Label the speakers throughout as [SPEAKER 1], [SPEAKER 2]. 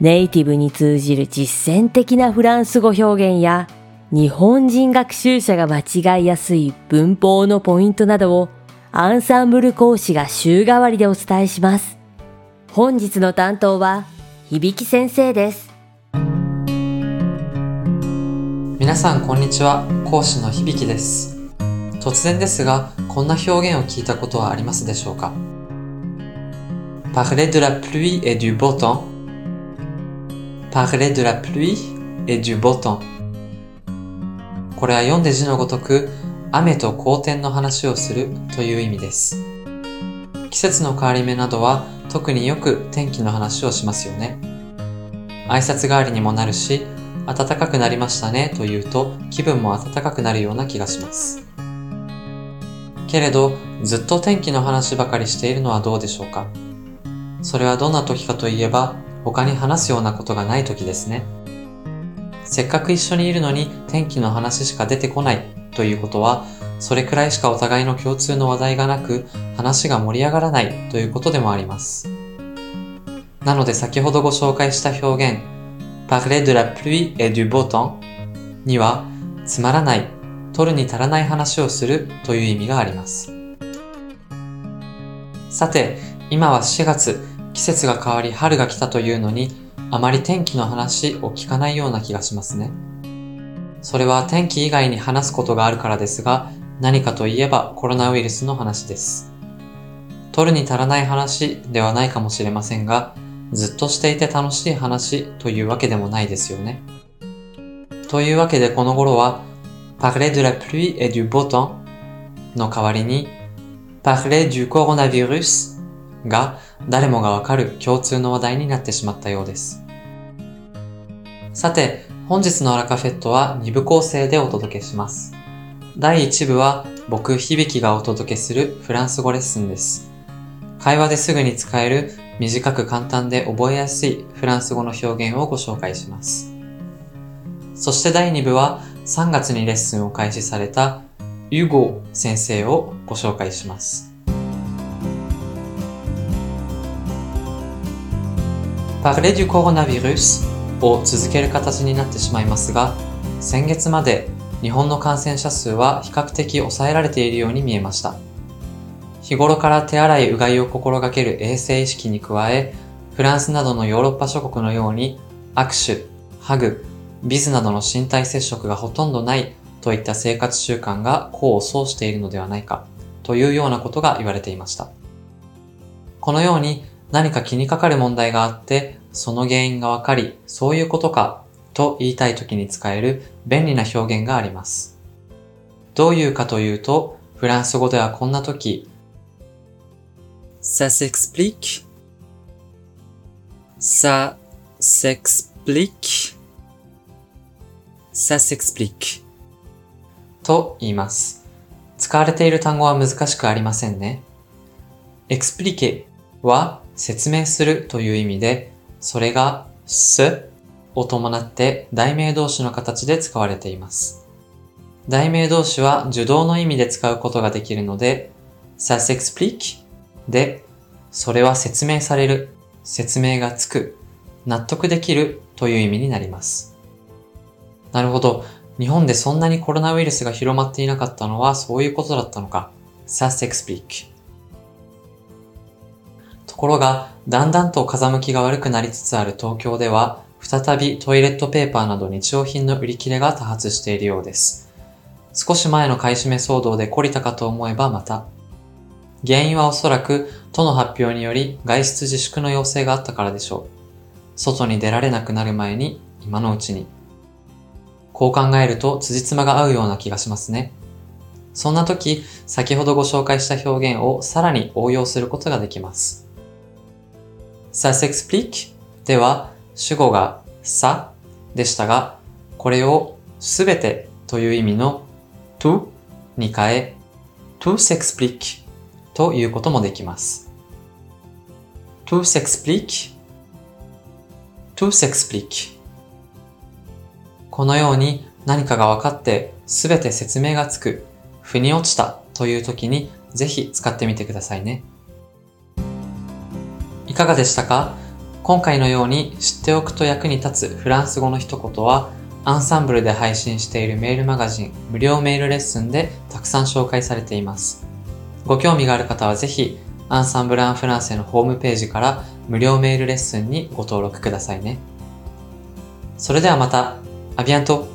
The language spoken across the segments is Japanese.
[SPEAKER 1] ネイティブに通じる実践的なフランス語表現や日本人学習者が間違いやすい文法のポイントなどをアンサンブル講師が週替わりでお伝えします。本日の担当は響先生です。
[SPEAKER 2] 皆さんこんにちは講師の響です突然ですがこんな表現を聞いたことはありますでしょうか？Parler de la pluie et du beau temps Parler de la pluie et du beau temps. これは読んで字のごとく雨と好天の話をするという意味です。季節の変わり目などは特によく天気の話をしますよね。挨拶代わりにもなるし暖かくなりましたねと言うと気分も暖かくなるような気がします。けれど、ずっと天気の話ばかりしているのはどうでしょうか？それはどんな時かといえば、他に話すようなことがない時ですね。せっかく一緒にいるのに天気の話しか出てこないということは、それくらいしかお互いの共通の話題がなく、話が盛り上がらないということでもあります。なので先ほどご紹介した表現、parler de la pluie et du beau temps には、つまらない、取るに足らない話をするという意味があります。さて、今は4月、季節が変わり春が来たというのに、あまり天気の話を聞かないような気がしますね。それは天気以外に話すことがあるからですが、何かといえばコロナウイルスの話です。取るに足らない話ではないかもしれませんが、ずっとしていて楽しい話というわけでもないですよね。というわけでこの頃は、parler de la pluie et du beau temps の代わりに、parler du coronavirus が誰もがわかる共通の話題になってしまったようです。さて、本日のアラカフェットは2部構成でお届けします。第1部は僕、響がお届けするフランス語レッスンです。会話ですぐに使える短く簡単で覚えやすいフランス語の表現をご紹介します。そして第2部は3月にレッスンを開始されたユゴ先生をご紹介します。Parler du coronavirus を続ける形になってしまいますが、先月まで日本の感染者数は比較的抑えられているように見えました。日頃から手洗いうがいを心がける衛生意識に加え、フランスなどのヨーロッパ諸国のように握手、ハグ、ビズなどの身体接触がほとんどないといった生活習慣が功を奏しているのではないかというようなことが言われていました。このように何か気にかかる問題があって、その原因がわかり、そういうことかと言いたい時に使える便利な表現があります。どういうかというと、フランス語ではこんな時、Ça s'explique? Ça s'explique? Ça s'explique. と言います。使われている単語は難しくありませんね。explique は説明するという意味で、それが s を伴って題名動詞の形で使われています。題名動詞は受動の意味で使うことができるので、ça s'explique で、それは説明される、説明がつく、納得できるという意味になります。なるほど。日本でそんなにコロナウイルスが広まっていなかったのはそういうことだったのか。Ça s'explique. ところが、だんだんと風向きが悪くなりつつある東京では、再びトイレットペーパーなど日用品の売り切れが多発しているようです。少し前の買い占め騒動で懲りたかと思えばまた、原因はおそらく都の発表により外出自粛の要請があったからでしょう。外に出られなくなる前に今のうちに。こう考えると辻褄が合うような気がしますね。そんな時、先ほどご紹介した表現をさらに応用することができます。Ça s'explique では主語がさでしたが、これをすべてという意味の to に変え to s'explique ということもできます。to s'explique to s'explique このように何かが分かってすべて説明がつく、腑に落ちたという時にぜひ使ってみてくださいね。いかがでしたか？今回のように知っておくと役に立つフランス語の一言はアンサンブルで配信しているメールマガジン無料メールレッスンでたくさん紹介されています。ご興味がある方はぜひアンサンブル・アン・フランセのホームページから無料メールレッスンにご登録くださいね。それではまた、アビアント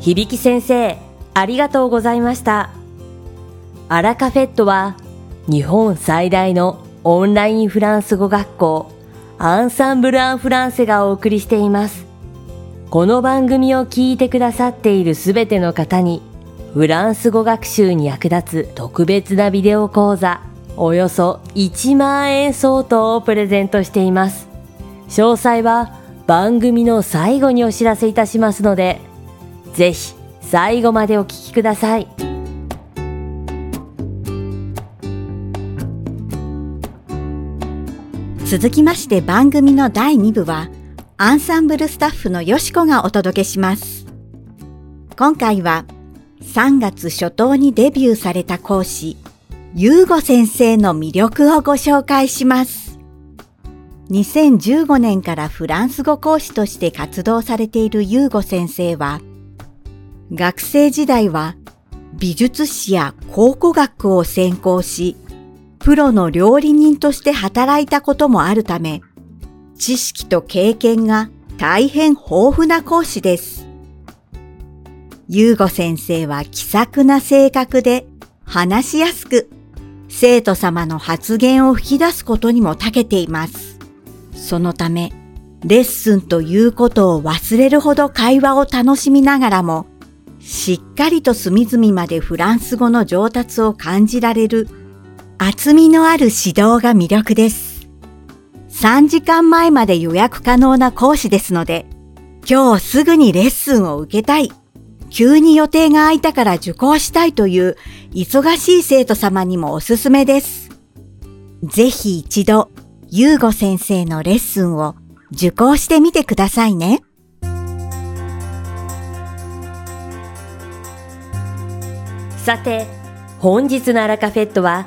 [SPEAKER 1] 響先生、ありがとうございました。アラカフェットは日本最大のオンラインフランス語学校アンサンブル・アン・フランセがお送りしています。この番組を聞いてくださっているすべての方にフランス語学習に役立つ特別なビデオ講座およそ1万円相当をプレゼントしています。詳細は番組の最後にお知らせいたしますので、ぜひ最後までお聞きください。
[SPEAKER 3] 続きまして番組の第2部は、アンサンブルスタッフのよしこがお届けします。今回は、3月初頭にデビューされた講師、ゆうご先生の魅力をご紹介します。2015年からフランス語講師として活動されているゆうご先生は、学生時代は美術史や考古学を専攻し、プロの料理人として働いたこともあるため、知識と経験が大変豊富な講師です。ゆうご先生は気さくな性格で話しやすく、生徒様の発言を吹き出すことにも長けています。そのため、レッスンということを忘れるほど会話を楽しみながらも、しっかりと隅々までフランス語の上達を感じられる厚みのある指導が魅力です。3時間前まで予約可能な講師ですので、今日すぐにレッスンを受けたい、急に予定が空いたから受講したいという忙しい生徒様にもおすすめです。ぜひ一度、ゆうご先生のレッスンを受講してみてくださいね。
[SPEAKER 1] さて、本日のアラカフェットは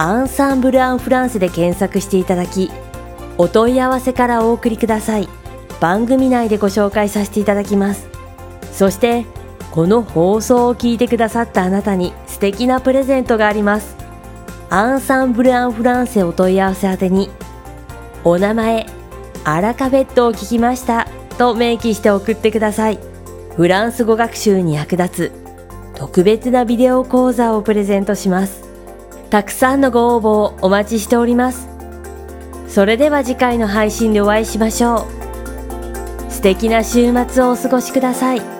[SPEAKER 1] アンサンブル・アン・フランスで検索していただき、お問い合わせからお送りください。番組内でご紹介させていただきます。そして、この放送を聞いてくださったあなたに素敵なプレゼントがあります。アンサンブル・アン・フランセお問い合わせ宛てに、お名前、アラカフェットを聞きましたと明記して送ってください。フランス語学習に役立つ特別なビデオ講座をプレゼントします。たくさんのご応募をお待ちしております。それでは次回の配信でお会いしましょう。素敵な週末をお過ごしください。